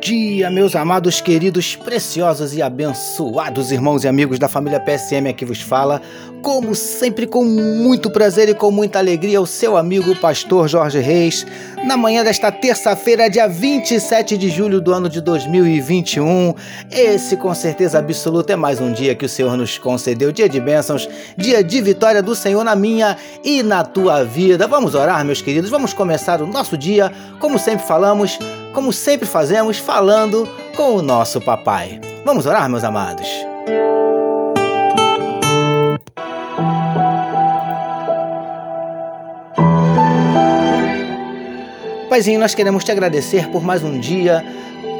dia, meus amados, queridos, preciosos e abençoados irmãos e amigos da família PSM aqui vos fala. Como sempre, com muito prazer e com muita alegria, o seu amigo pastor Jorge Reis, na manhã desta terça-feira, dia 27 de julho do ano de 2021. Esse, com certeza absoluta, é mais um dia que o Senhor nos concedeu, dia de bênçãos, dia de vitória do Senhor na minha e na tua vida. Vamos orar, meus queridos, vamos começar o nosso dia, como sempre falamos, como sempre fazemos, falando com o nosso papai. Vamos orar, meus amados? Paizinho, nós queremos te agradecer por mais um dia,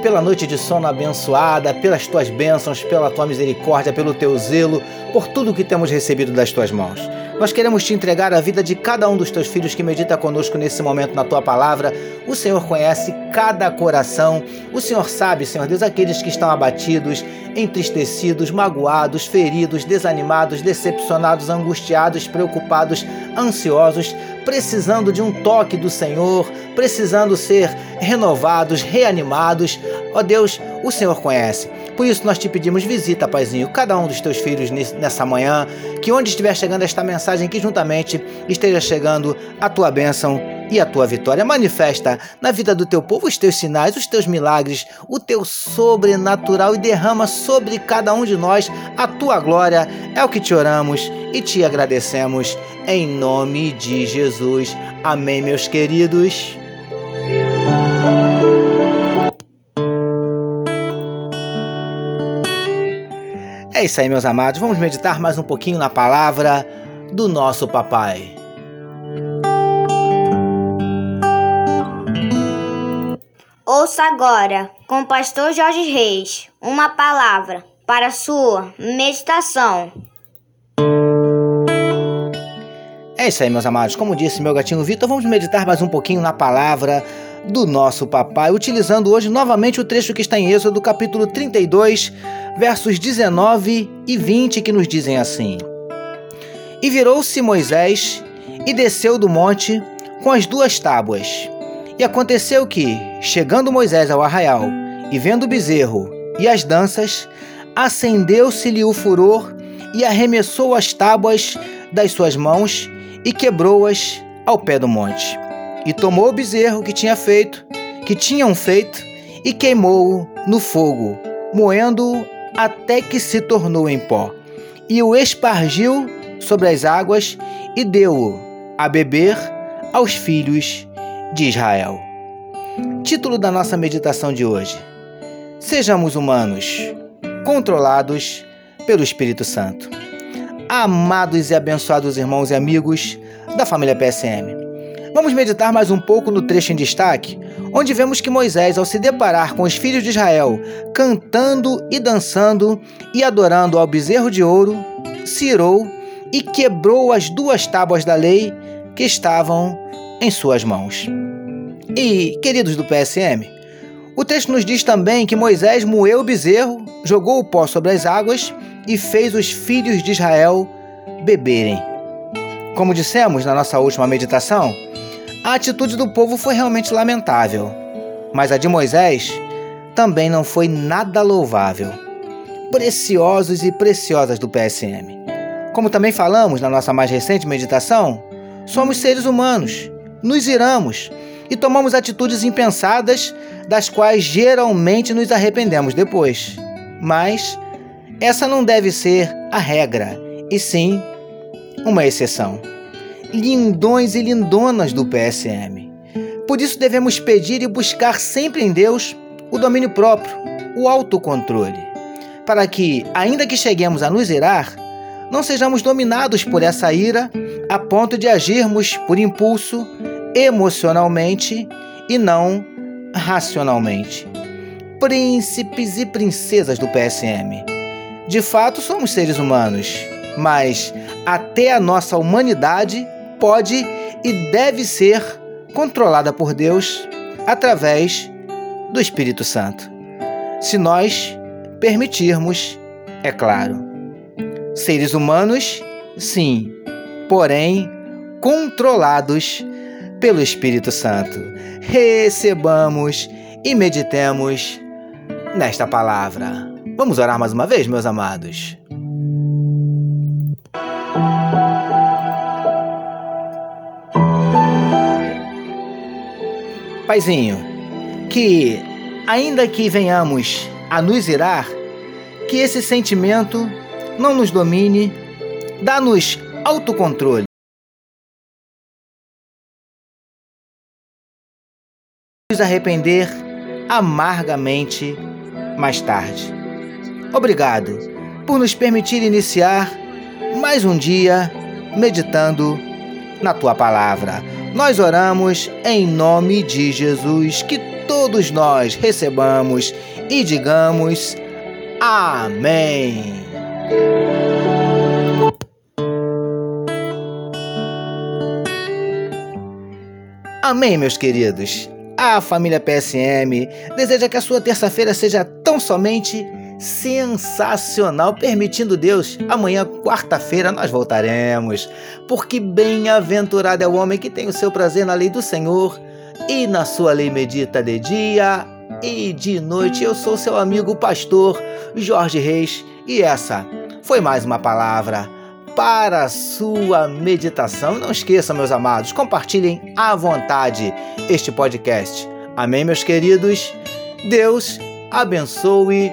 pela noite de sono abençoada, pelas tuas bênçãos, pela tua misericórdia, pelo teu zelo, por tudo que temos recebido das tuas mãos. Nós queremos te entregar a vida de cada um dos teus filhos que medita conosco nesse momento na tua palavra. O Senhor conhece cada coração. O Senhor sabe, Senhor Deus, aqueles que estão abatidos, entristecidos, magoados, feridos, desanimados, decepcionados, angustiados, preocupados, ansiosos, precisando de um toque do Senhor, precisando ser renovados, reanimados. Ó Deus, o Senhor conhece. Por isso nós te pedimos visita, Paizinho, cada um dos teus filhos nessa manhã, que onde estiver chegando esta mensagem, que juntamente esteja chegando a tua bênção e a tua vitória. Manifesta na vida do teu povo os teus sinais, os teus milagres, o teu sobrenatural e derrama sobre cada um de nós a tua glória. É o que te oramos e te agradecemos em nome de Jesus. Amém, meus queridos. É isso aí, meus amados. Vamos meditar mais um pouquinho na palavra do nosso papai. Ouça agora, com o pastor Jorge Reis, uma palavra para sua meditação. É isso aí, meus amados. Como disse meu gatinho Vitor, vamos meditar mais um pouquinho na palavra do nosso papai, utilizando hoje novamente o trecho que está em Êxodo, capítulo 32, versos 19 e 20, que nos dizem assim: E virou-se Moisés e desceu do monte com as duas tábuas. E aconteceu que, chegando Moisés ao arraial e vendo o bezerro e as danças, acendeu-se-lhe o furor e arremessou as tábuas das suas mãos e quebrou-as ao pé do monte e tomou o bezerro que tinha feito, que tinham feito, e queimou-o no fogo, moendo-o até que se tornou em pó. E o espargiu sobre as águas e deu-o a beber aos filhos de Israel. Título da nossa meditação de hoje: Sejamos humanos, controlados pelo Espírito Santo. Amados e abençoados irmãos e amigos da família PSM. Vamos meditar mais um pouco no trecho em destaque, onde vemos que Moisés, ao se deparar com os filhos de Israel cantando e dançando e adorando ao bezerro de ouro, se irou e quebrou as duas tábuas da lei que estavam em suas mãos. E, queridos do PSM, o texto nos diz também que Moisés moeu o bezerro, jogou o pó sobre as águas e fez os filhos de Israel beberem. Como dissemos na nossa última meditação, a atitude do povo foi realmente lamentável, mas a de Moisés também não foi nada louvável. Preciosos e preciosas do PSM. Como também falamos na nossa mais recente meditação, somos seres humanos, nos iramos e tomamos atitudes impensadas, das quais geralmente nos arrependemos depois. Mas essa não deve ser a regra, e sim uma exceção lindões e lindonas do PSM. Por isso devemos pedir e buscar sempre em Deus o domínio próprio, o autocontrole, para que, ainda que cheguemos a nos irar, não sejamos dominados por essa ira a ponto de agirmos por impulso, emocionalmente e não racionalmente. Príncipes e princesas do PSM. De fato, somos seres humanos, mas até a nossa humanidade pode e deve ser controlada por Deus através do Espírito Santo. Se nós permitirmos, é claro. Seres humanos, sim, porém controlados pelo Espírito Santo. Recebamos e meditemos nesta palavra. Vamos orar mais uma vez, meus amados. Paizinho, que ainda que venhamos a nos irar, que esse sentimento não nos domine, dá-nos autocontrole. Nos arrepender amargamente mais tarde. Obrigado por nos permitir iniciar mais um dia meditando na tua palavra. Nós oramos em nome de Jesus, que todos nós recebamos e digamos Amém. Amém, meus queridos. A família PSM deseja que a sua terça-feira seja tão somente sensacional, permitindo Deus. Amanhã, quarta-feira, nós voltaremos. Porque bem-aventurado é o homem que tem o seu prazer na lei do Senhor e na sua lei medita de dia e de noite. Eu sou seu amigo pastor Jorge Reis e essa foi mais uma palavra para a sua meditação. Não esqueça, meus amados, compartilhem à vontade este podcast. Amém, meus queridos? Deus abençoe